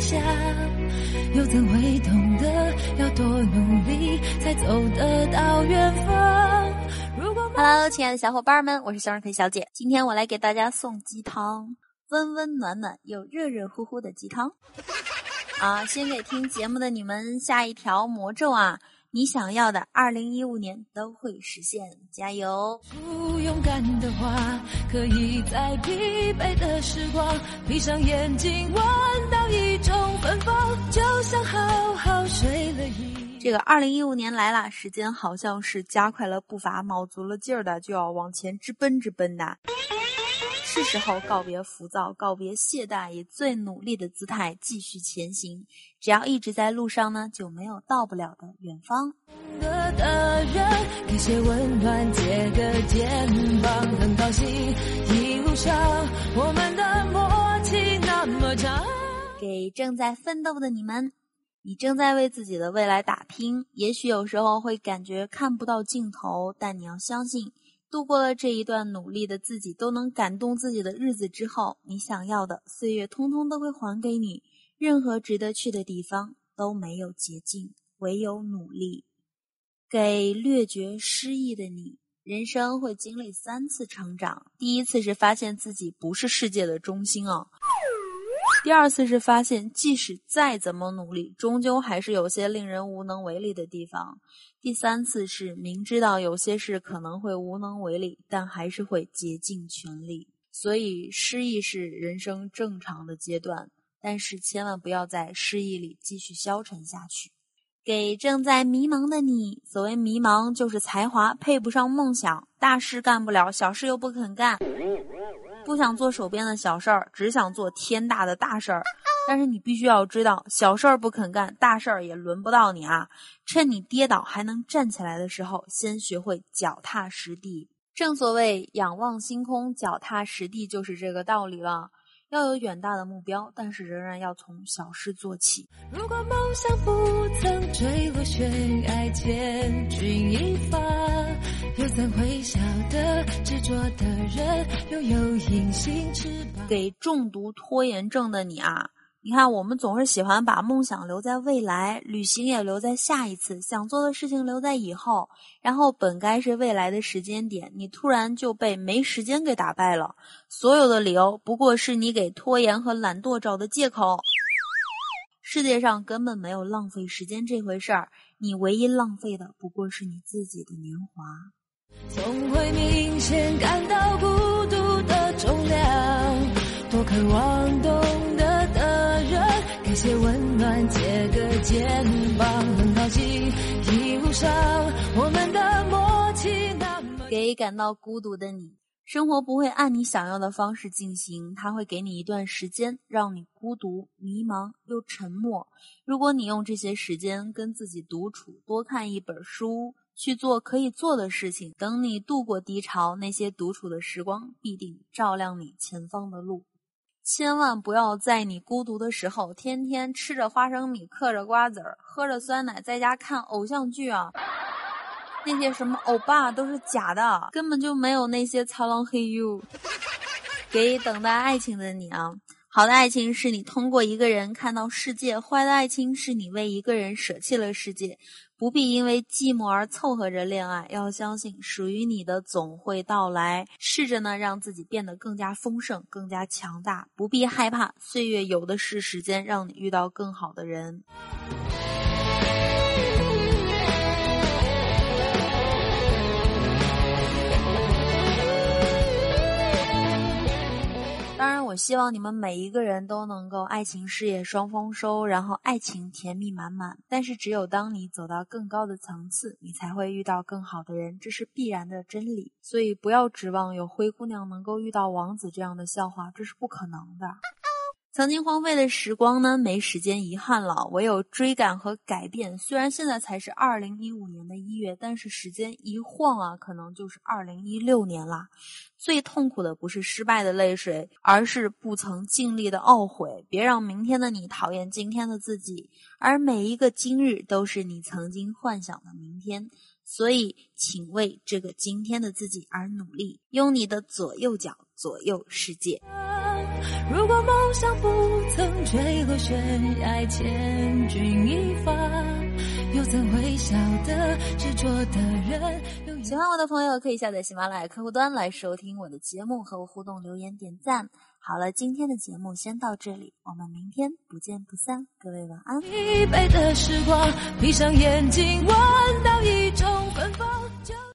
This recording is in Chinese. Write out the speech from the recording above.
下。又怎会懂得要多努力才走得到远方？Hello，亲爱的小伙伴们，我是向日葵小姐。今天我来给大家送鸡汤，温温暖暖又热热乎乎的鸡汤。啊，先给听节目的你们下一条魔咒啊！你想要的，二零一五年都会实现，加油！不勇敢的话，可以在疲惫的时光，闭上眼睛，闻到这个二零一五年来了，时间好像是加快了步伐，卯足了劲儿的就要往前直奔直奔的。是时候告别浮躁，告别懈怠，以最努力的姿态继续前行。只要一直在路上呢，就没有到不了的远方。给正在奋斗的你们，你正在为自己的未来打拼。也许有时候会感觉看不到尽头，但你要相信。度过了这一段努力的自己都能感动自己的日子之后，你想要的岁月通通都会还给你。任何值得去的地方都没有捷径，唯有努力。给略觉失意的你，人生会经历三次成长。第一次是发现自己不是世界的中心啊。第二次是发现，即使再怎么努力，终究还是有些令人无能为力的地方。第三次是明知道有些事可能会无能为力，但还是会竭尽全力。所以，失意是人生正常的阶段，但是千万不要在失意里继续消沉下去。给正在迷茫的你，所谓迷茫就是才华配不上梦想，大事干不了，小事又不肯干。不想做手边的小事儿，只想做天大的大事儿。但是你必须要知道，小事儿不肯干，大事儿也轮不到你啊！趁你跌倒还能站起来的时候，先学会脚踏实地。正所谓仰望星空，脚踏实地，就是这个道理了。要有远大的目标，但是仍然要从小事做起。如果梦想不曾坠落悬崖，千钧一发，又怎会晓得着的人拥有隐形翅膀？给重度拖延症的你啊！你看，我们总是喜欢把梦想留在未来，旅行也留在下一次，想做的事情留在以后，然后本该是未来的时间点，你突然就被没时间给打败了。所有的理由不过是你给拖延和懒惰找的借口。世界上根本没有浪费时间这回事儿，你唯一浪费的不过是你自己的年华。总会明显感到孤独的重量，多渴望懂得的人。给些温暖，借个肩膀，很高兴一路上我们的默契那么。给感到孤独的你，生活不会按你想要的方式进行，它会给你一段时间，让你孤独、迷茫又沉默。如果你用这些时间跟自己独处，多看一本书，去做可以做的事情，等你度过低潮，那些独处的时光必定照亮你前方的路。千万不要在你孤独的时候，天天吃着花生米，嗑着瓜子儿，喝着酸奶，在家看偶像剧啊！那些什么欧巴都是假的，根本就没有那些苍狼黑 you。给等待爱情的你啊，好的爱情是你通过一个人看到世界，坏的爱情是你为一个人舍弃了世界。不必因为寂寞而凑合着恋爱，要相信属于你的总会到来。试着呢，让自己变得更加丰盛，更加强大。不必害怕，岁月有的是时间，让你遇到更好的人。我希望你们每一个人都能够爱情事业双丰收，然后爱情甜蜜满满。但是，只有当你走到更高的层次，你才会遇到更好的人，这是必然的真理。所以，不要指望有灰姑娘能够遇到王子这样的笑话，这是不可能的。曾经荒废的时光呢，没时间遗憾了，唯有追赶和改变。虽然现在才是二零一五年的一月，但是时间一晃啊，可能就是二零一六年啦。最痛苦的不是失败的泪水，而是不曾尽力的懊悔。别让明天的你讨厌今天的自己，而每一个今日都是你曾经幻想的明天。所以，请为这个今天的自己而努力，用你的左右脚左右世界。如果梦想不曾坠落悬崖，千钧一发，又怎会晓得执着的人？喜欢我的朋友可以下载喜马拉雅客户端来收听我的节目，和我互动留言点赞。好了，今天的节目先到这里，我们明天不见不散。各位晚安。疲惫的时光，闭上眼睛，闻到一种芬芳。